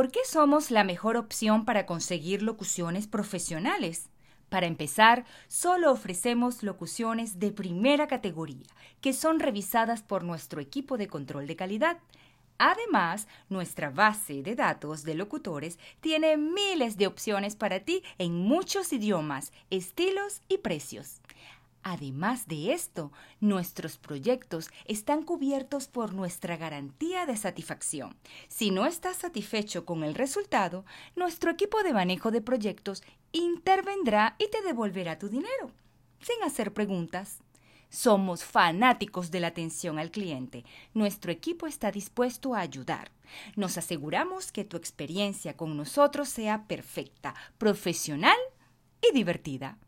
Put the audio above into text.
¿Por qué somos la mejor opción para conseguir locuciones profesionales? Para empezar, solo ofrecemos locuciones de primera categoría, que son revisadas por nuestro equipo de control de calidad. Además, nuestra base de datos de locutores tiene miles de opciones para ti en muchos idiomas, estilos y precios. Además de esto, nuestros proyectos están cubiertos por nuestra garantía de satisfacción. Si no estás satisfecho con el resultado, nuestro equipo de manejo de proyectos intervendrá y te devolverá tu dinero, sin hacer preguntas. Somos fanáticos de la atención al cliente. Nuestro equipo está dispuesto a ayudar. Nos aseguramos que tu experiencia con nosotros sea perfecta, profesional y divertida.